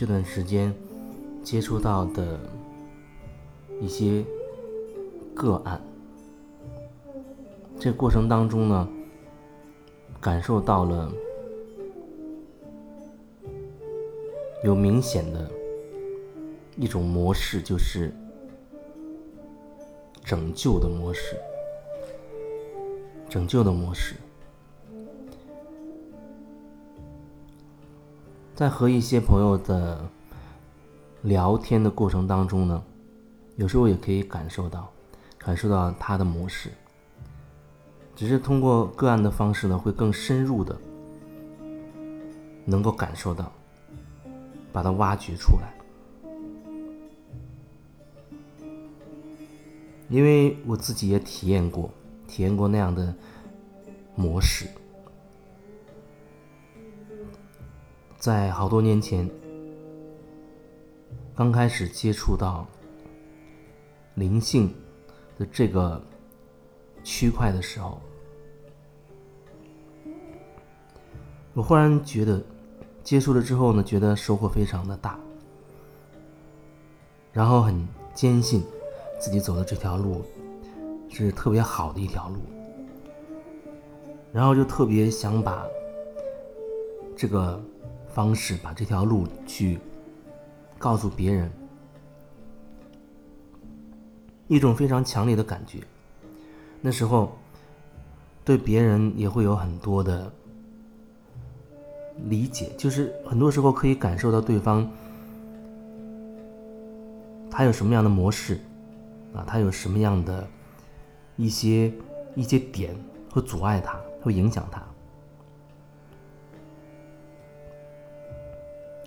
这段时间接触到的一些个案，这过程当中呢，感受到了有明显的一种模式，就是拯救的模式，拯救的模式。在和一些朋友的聊天的过程当中呢，有时候也可以感受到，感受到他的模式。只是通过个案的方式呢，会更深入的能够感受到，把它挖掘出来。因为我自己也体验过，体验过那样的模式。在好多年前，刚开始接触到灵性的这个区块的时候，我忽然觉得接触了之后呢，觉得收获非常的大，然后很坚信自己走的这条路是特别好的一条路，然后就特别想把这个。方式把这条路去告诉别人，一种非常强烈的感觉。那时候对别人也会有很多的理解，就是很多时候可以感受到对方他有什么样的模式啊，他有什么样的一些一些点会阻碍他，会影响他。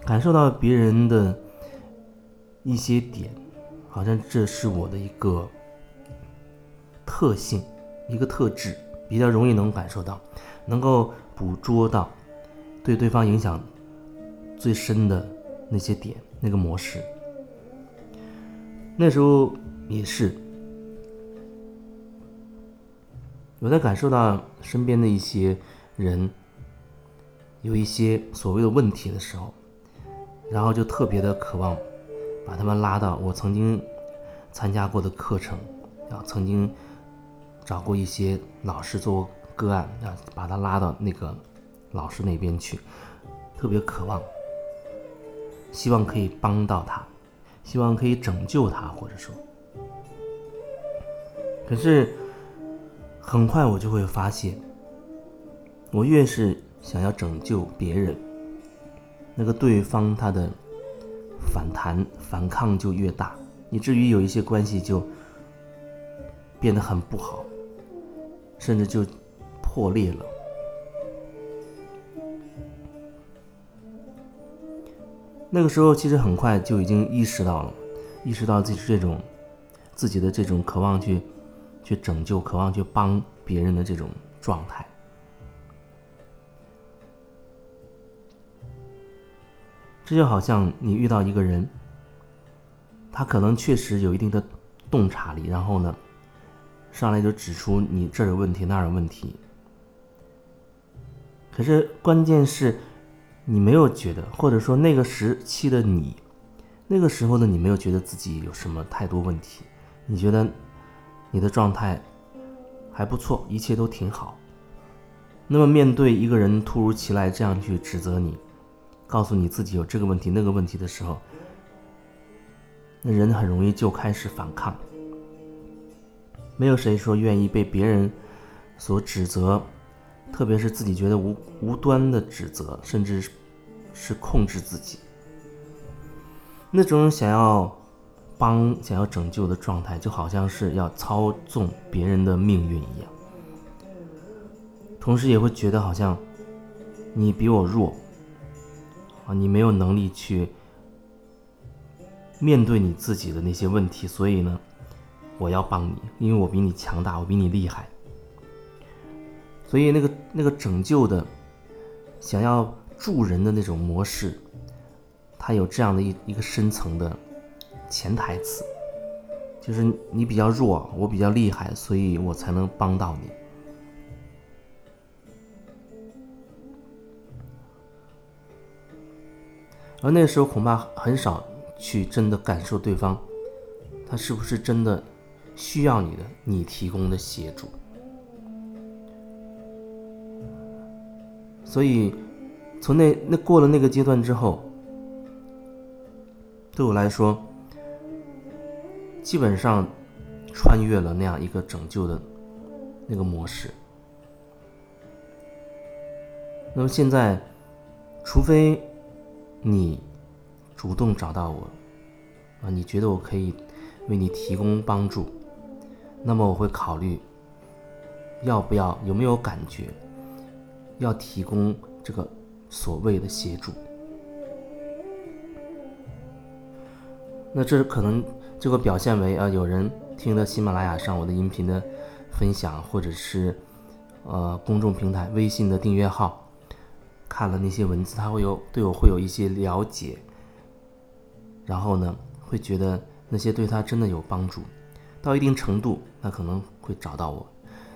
感受到别人的一些点，好像这是我的一个特性，一个特质，比较容易能感受到，能够捕捉到对对方影响最深的那些点，那个模式。那时候也是，我在感受到身边的一些人有一些所谓的问题的时候。然后就特别的渴望，把他们拉到我曾经参加过的课程，啊，曾经找过一些老师做个案，啊，把他拉到那个老师那边去，特别渴望，希望可以帮到他，希望可以拯救他，或者说，可是很快我就会发现，我越是想要拯救别人。那个对方他的反弹反抗就越大，以至于有一些关系就变得很不好，甚至就破裂了。那个时候其实很快就已经意识到了，意识到自己这种自己的这种渴望去去拯救、渴望去帮别人的这种状态。这就好像你遇到一个人，他可能确实有一定的洞察力，然后呢，上来就指出你这有问题那有问题。可是关键是，你没有觉得，或者说那个时期的你，那个时候的你没有觉得自己有什么太多问题，你觉得你的状态还不错，一切都挺好。那么面对一个人突如其来这样去指责你。告诉你自己有这个问题那个问题的时候，那人很容易就开始反抗。没有谁说愿意被别人所指责，特别是自己觉得无无端的指责，甚至是控制自己。那种想要帮、想要拯救的状态，就好像是要操纵别人的命运一样。同时也会觉得好像你比我弱。啊，你没有能力去面对你自己的那些问题，所以呢，我要帮你，因为我比你强大，我比你厉害。所以那个那个拯救的、想要助人的那种模式，它有这样的一一个深层的潜台词，就是你比较弱，我比较厉害，所以我才能帮到你。而那时候恐怕很少去真的感受对方，他是不是真的需要你的，你提供的协助。所以，从那那过了那个阶段之后，对我来说，基本上穿越了那样一个拯救的那个模式。那么现在，除非你主动找到我，啊，你觉得我可以为你提供帮助，那么我会考虑要不要有没有感觉要提供这个所谓的协助。那这可能就会表现为啊，有人听了喜马拉雅上我的音频的分享，或者是呃公众平台微信的订阅号。看了那些文字，他会有对我会有一些了解，然后呢，会觉得那些对他真的有帮助，到一定程度，那可能会找到我，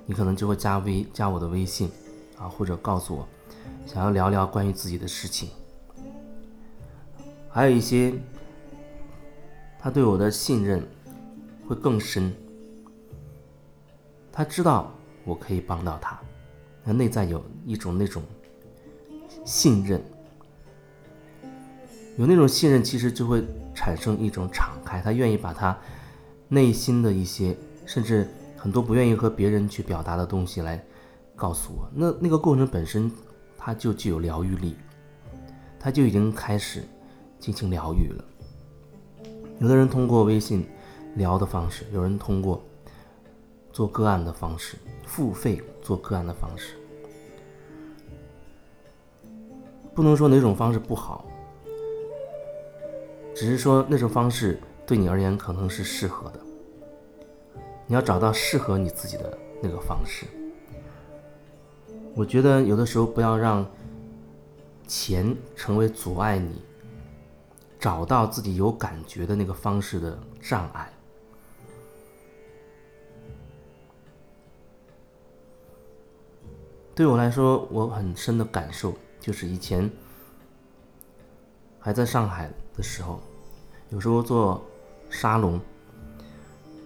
你可能就会加微加我的微信，啊，或者告诉我想要聊聊关于自己的事情，还有一些他对我的信任会更深，他知道我可以帮到他，他内在有一种那种。信任，有那种信任，其实就会产生一种敞开。他愿意把他内心的一些，甚至很多不愿意和别人去表达的东西来告诉我。那那个过程本身，它就具有疗愈力，他就已经开始进行疗愈了。有的人通过微信聊的方式，有人通过做个案的方式，付费做个案的方式。不能说哪种方式不好，只是说那种方式对你而言可能是适合的。你要找到适合你自己的那个方式。我觉得有的时候不要让钱成为阻碍你找到自己有感觉的那个方式的障碍。对我来说，我很深的感受。就是以前还在上海的时候，有时候做沙龙，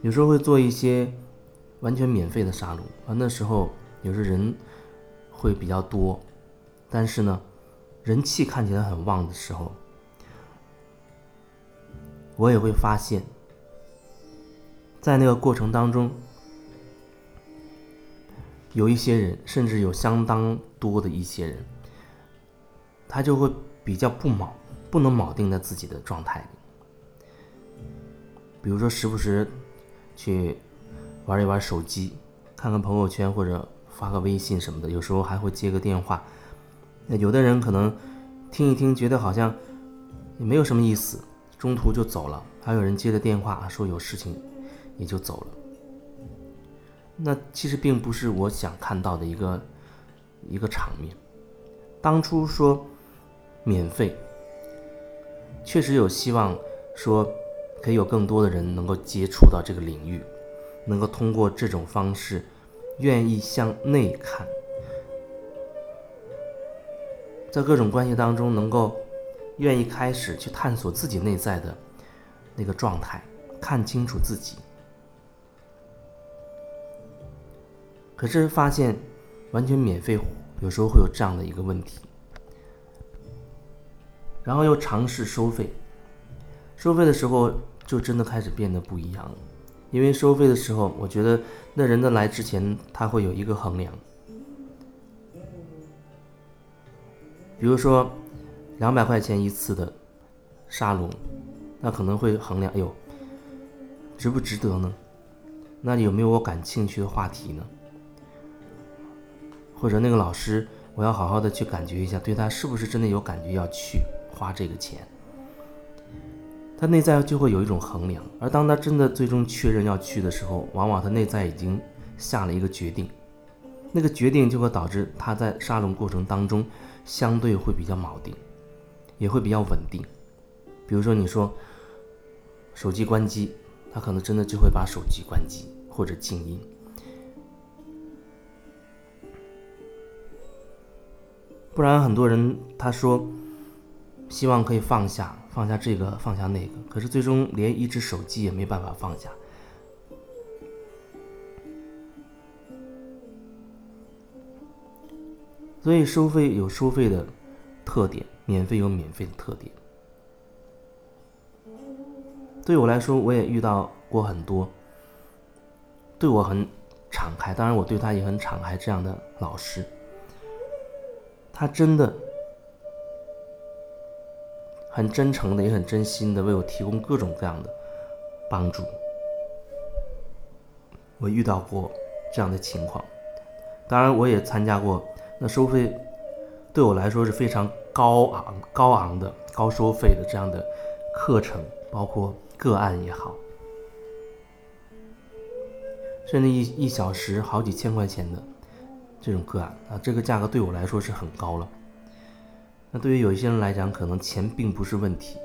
有时候会做一些完全免费的沙龙啊。那时候有时人会比较多，但是呢，人气看起来很旺的时候，我也会发现，在那个过程当中，有一些人，甚至有相当多的一些人。他就会比较不铆，不能铆定在自己的状态里。比如说，时不时去玩一玩手机，看看朋友圈或者发个微信什么的，有时候还会接个电话。那有的人可能听一听，觉得好像也没有什么意思，中途就走了。还有人接的电话说有事情，也就走了。那其实并不是我想看到的一个一个场面。当初说。免费，确实有希望，说可以有更多的人能够接触到这个领域，能够通过这种方式，愿意向内看，在各种关系当中能够愿意开始去探索自己内在的那个状态，看清楚自己。可是发现完全免费，有时候会有这样的一个问题。然后又尝试收费，收费的时候就真的开始变得不一样了。因为收费的时候，我觉得那人的来之前他会有一个衡量，比如说两百块钱一次的沙龙，那可能会衡量，哎呦，值不值得呢？那有没有我感兴趣的话题呢？或者那个老师，我要好好的去感觉一下，对他是不是真的有感觉要去。花这个钱，他内在就会有一种衡量，而当他真的最终确认要去的时候，往往他内在已经下了一个决定，那个决定就会导致他在沙龙过程当中相对会比较铆定，也会比较稳定。比如说你说手机关机，他可能真的就会把手机关机或者静音，不然很多人他说。希望可以放下，放下这个，放下那个，可是最终连一只手机也没办法放下。所以收费有收费的特点，免费有免费的特点。对我来说，我也遇到过很多对我很敞开，当然我对他也很敞开这样的老师，他真的很真诚的，也很真心的为我提供各种各样的帮助。我遇到过这样的情况，当然我也参加过。那收费对我来说是非常高昂、高昂的、高收费的这样的课程，包括个案也好，甚至一一小时好几千块钱的这种个案啊，这个价格对我来说是很高了。那对于有一些人来讲，可能钱并不是问题。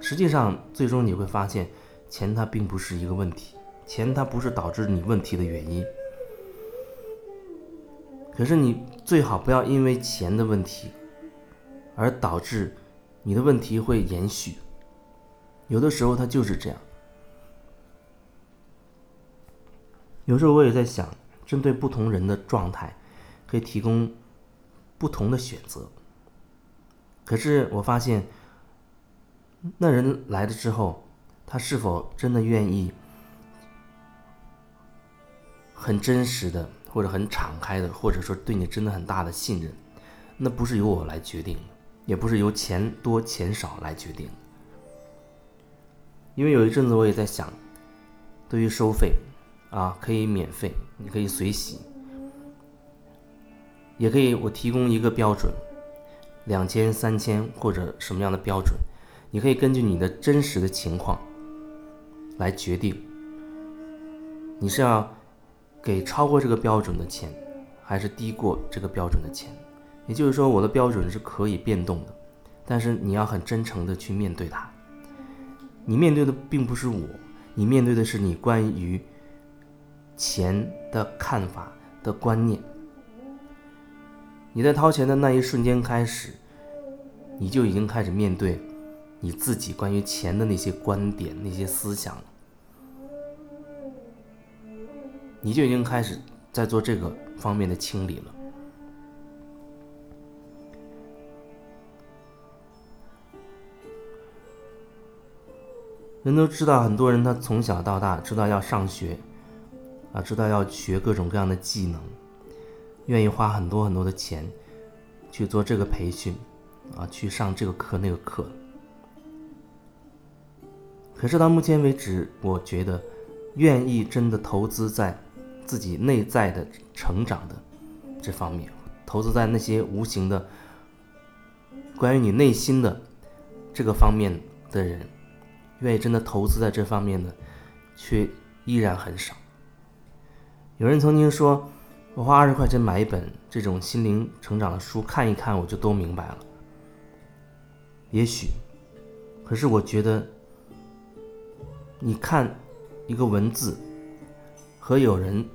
实际上，最终你会发现，钱它并不是一个问题，钱它不是导致你问题的原因。可是你最好不要因为钱的问题，而导致你的问题会延续。有的时候它就是这样。有时候我也在想，针对不同人的状态，可以提供不同的选择。可是我发现，那人来了之后，他是否真的愿意很真实的？或者很敞开的，或者说对你真的很大的信任，那不是由我来决定，也不是由钱多钱少来决定。因为有一阵子我也在想，对于收费，啊，可以免费，你可以随喜，也可以我提供一个标准，两千、三千或者什么样的标准，你可以根据你的真实的情况来决定，你是要。给超过这个标准的钱，还是低过这个标准的钱？也就是说，我的标准是可以变动的，但是你要很真诚的去面对它。你面对的并不是我，你面对的是你关于钱的看法的观念。你在掏钱的那一瞬间开始，你就已经开始面对你自己关于钱的那些观点、那些思想了。你就已经开始在做这个方面的清理了。人都知道，很多人他从小到大知道要上学，啊，知道要学各种各样的技能，愿意花很多很多的钱去做这个培训，啊，去上这个课那个课。可是到目前为止，我觉得愿意真的投资在。自己内在的成长的这方面，投资在那些无形的关于你内心的这个方面的人，愿意真的投资在这方面的，却依然很少。有人曾经说：“我花二十块钱买一本这种心灵成长的书，看一看我就都明白了。”也许，可是我觉得，你看一个文字和有人。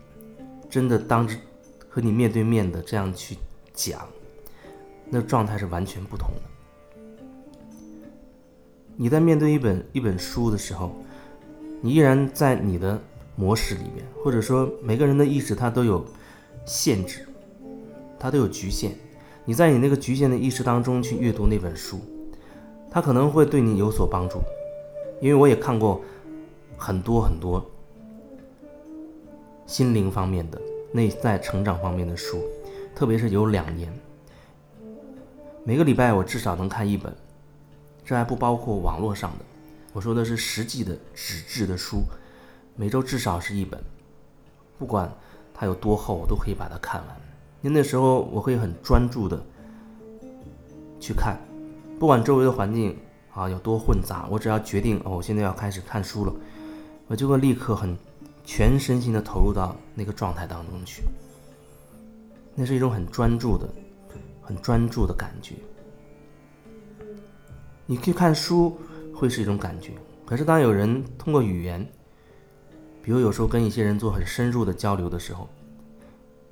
真的当着和你面对面的这样去讲，那状态是完全不同的。你在面对一本一本书的时候，你依然在你的模式里面，或者说每个人的意识它都有限制，它都有局限。你在你那个局限的意识当中去阅读那本书，它可能会对你有所帮助，因为我也看过很多很多。心灵方面的、内在成长方面的书，特别是有两年，每个礼拜我至少能看一本，这还不包括网络上的。我说的是实际的纸质的书，每周至少是一本，不管它有多厚，我都可以把它看完。因为那时候我会很专注的去看，不管周围的环境啊有多混杂，我只要决定哦，我现在要开始看书了，我就会立刻很。全身心的投入到那个状态当中去，那是一种很专注的、很专注的感觉。你去看书会是一种感觉，可是当有人通过语言，比如有时候跟一些人做很深入的交流的时候，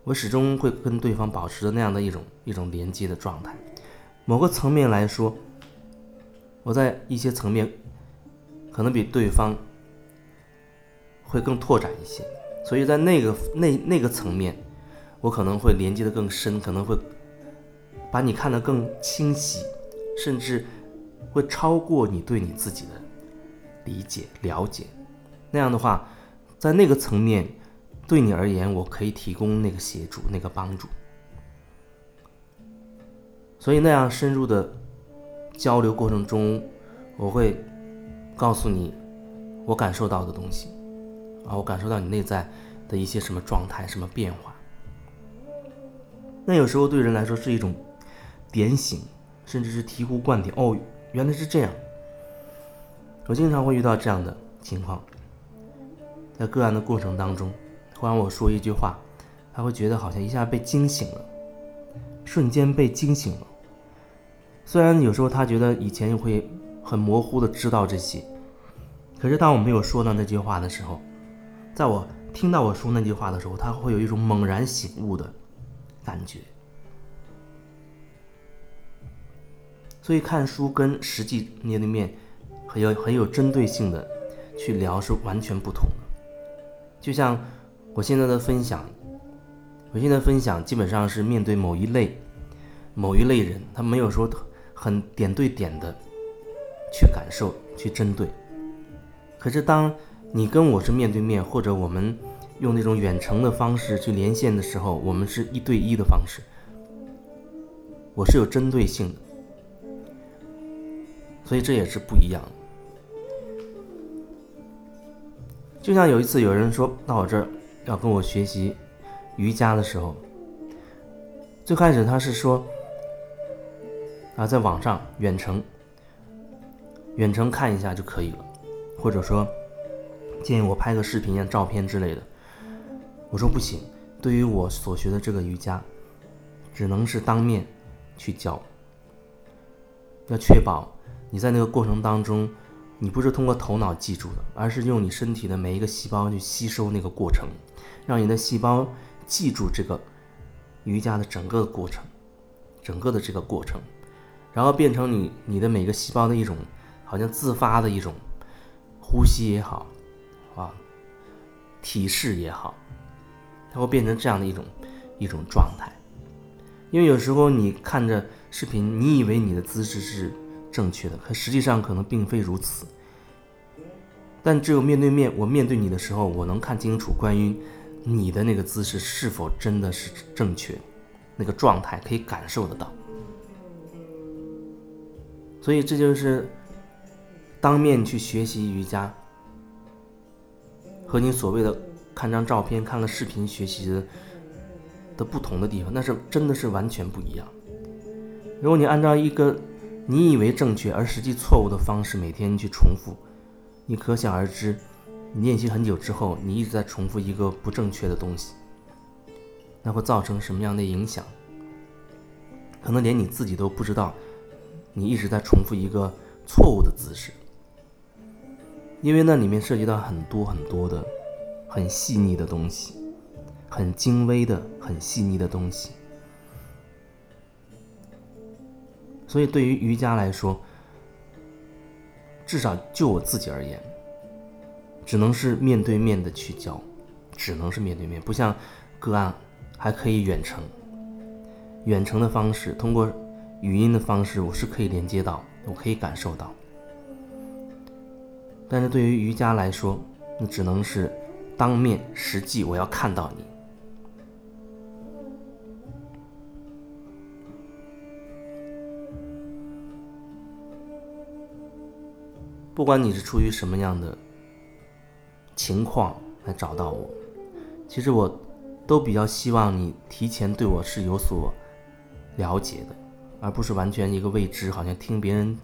我始终会跟对方保持着那样的一种一种连接的状态。某个层面来说，我在一些层面可能比对方会更拓展一些，所以在那个那那个层面，我可能会连接的更深，可能会把你看得更清晰，甚至会超过你对你自己的理解了解。那样的话，在那个层面，对你而言，我可以提供那个协助、那个帮助。所以那样深入的交流过程中，我会告诉你我感受到的东西，啊，我感受到你内在的一些什么状态、什么变化。那有时候对人来说是一种点醒，甚至是醍醐灌顶。哦，原来是这样。我经常会遇到这样的情况，在个案的过程当中，忽然我说一句话，他会觉得好像一下被惊醒了，瞬间被惊醒了。虽然有时候他觉得以前会很模糊的知道这些，可是当我没有说到那句话的时候，在我听到我说那句话的时候，他会有一种猛然醒悟的感觉。所以看书跟实际面对面很有很有针对性的去聊是完全不同的。就像我现在的分享，我现在分享基本上是面对某一类某一类人，他没有说。很点对点的去感受、去针对。可是，当你跟我是面对面，或者我们用那种远程的方式去连线的时候，我们是一对一的方式，我是有针对性的，所以这也是不一样的。就像有一次有人说到我这儿要跟我学习瑜伽的时候，最开始他是说。啊，在网上远程，远程看一下就可以了，或者说建议我拍个视频呀、照片之类的。我说不行，对于我所学的这个瑜伽，只能是当面去教。要确保你在那个过程当中，你不是通过头脑记住的，而是用你身体的每一个细胞去吸收那个过程，让你的细胞记住这个瑜伽的整个过程，整个的这个过程。然后变成你你的每个细胞的一种，好像自发的一种呼吸也好，啊，体式也好，它会变成这样的一种一种状态。因为有时候你看着视频，你以为你的姿势是正确的，可实际上可能并非如此。但只有面对面，我面对你的时候，我能看清楚关于你的那个姿势是否真的是正确，那个状态可以感受得到。所以这就是当面去学习瑜伽，和你所谓的看张照片、看个视频学习的的不同的地方，那是真的是完全不一样。如果你按照一个你以为正确而实际错误的方式每天去重复，你可想而知，你练习很久之后，你一直在重复一个不正确的东西，那会造成什么样的影响？可能连你自己都不知道。你一直在重复一个错误的姿势，因为那里面涉及到很多很多的很细腻的东西，很精微的、很细腻的东西。所以，对于瑜伽来说，至少就我自己而言，只能是面对面的去教，只能是面对面，不像个案还可以远程，远程的方式通过。语音的方式，我是可以连接到，我可以感受到。但是对于瑜伽来说，你只能是当面实际，我要看到你。不管你是出于什么样的情况来找到我，其实我都比较希望你提前对我是有所了解的。而不是完全一个未知，好像听别人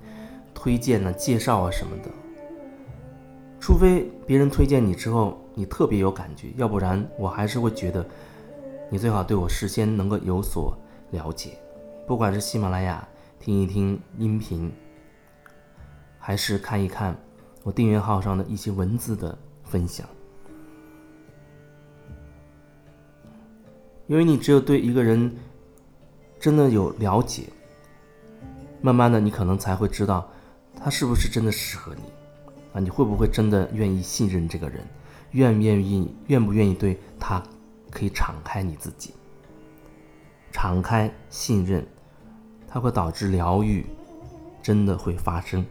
推荐呢、介绍啊什么的。除非别人推荐你之后，你特别有感觉，要不然我还是会觉得你最好对我事先能够有所了解。不管是喜马拉雅听一听音频，还是看一看我订阅号上的一些文字的分享，因为你只有对一个人真的有了解。慢慢的你可能才会知道他是不是真的适合你啊，你会不会真的愿意信任这个人，愿不愿意愿不愿意对他可以敞开你自己，敞开信任，它会导致疗愈真的会发生。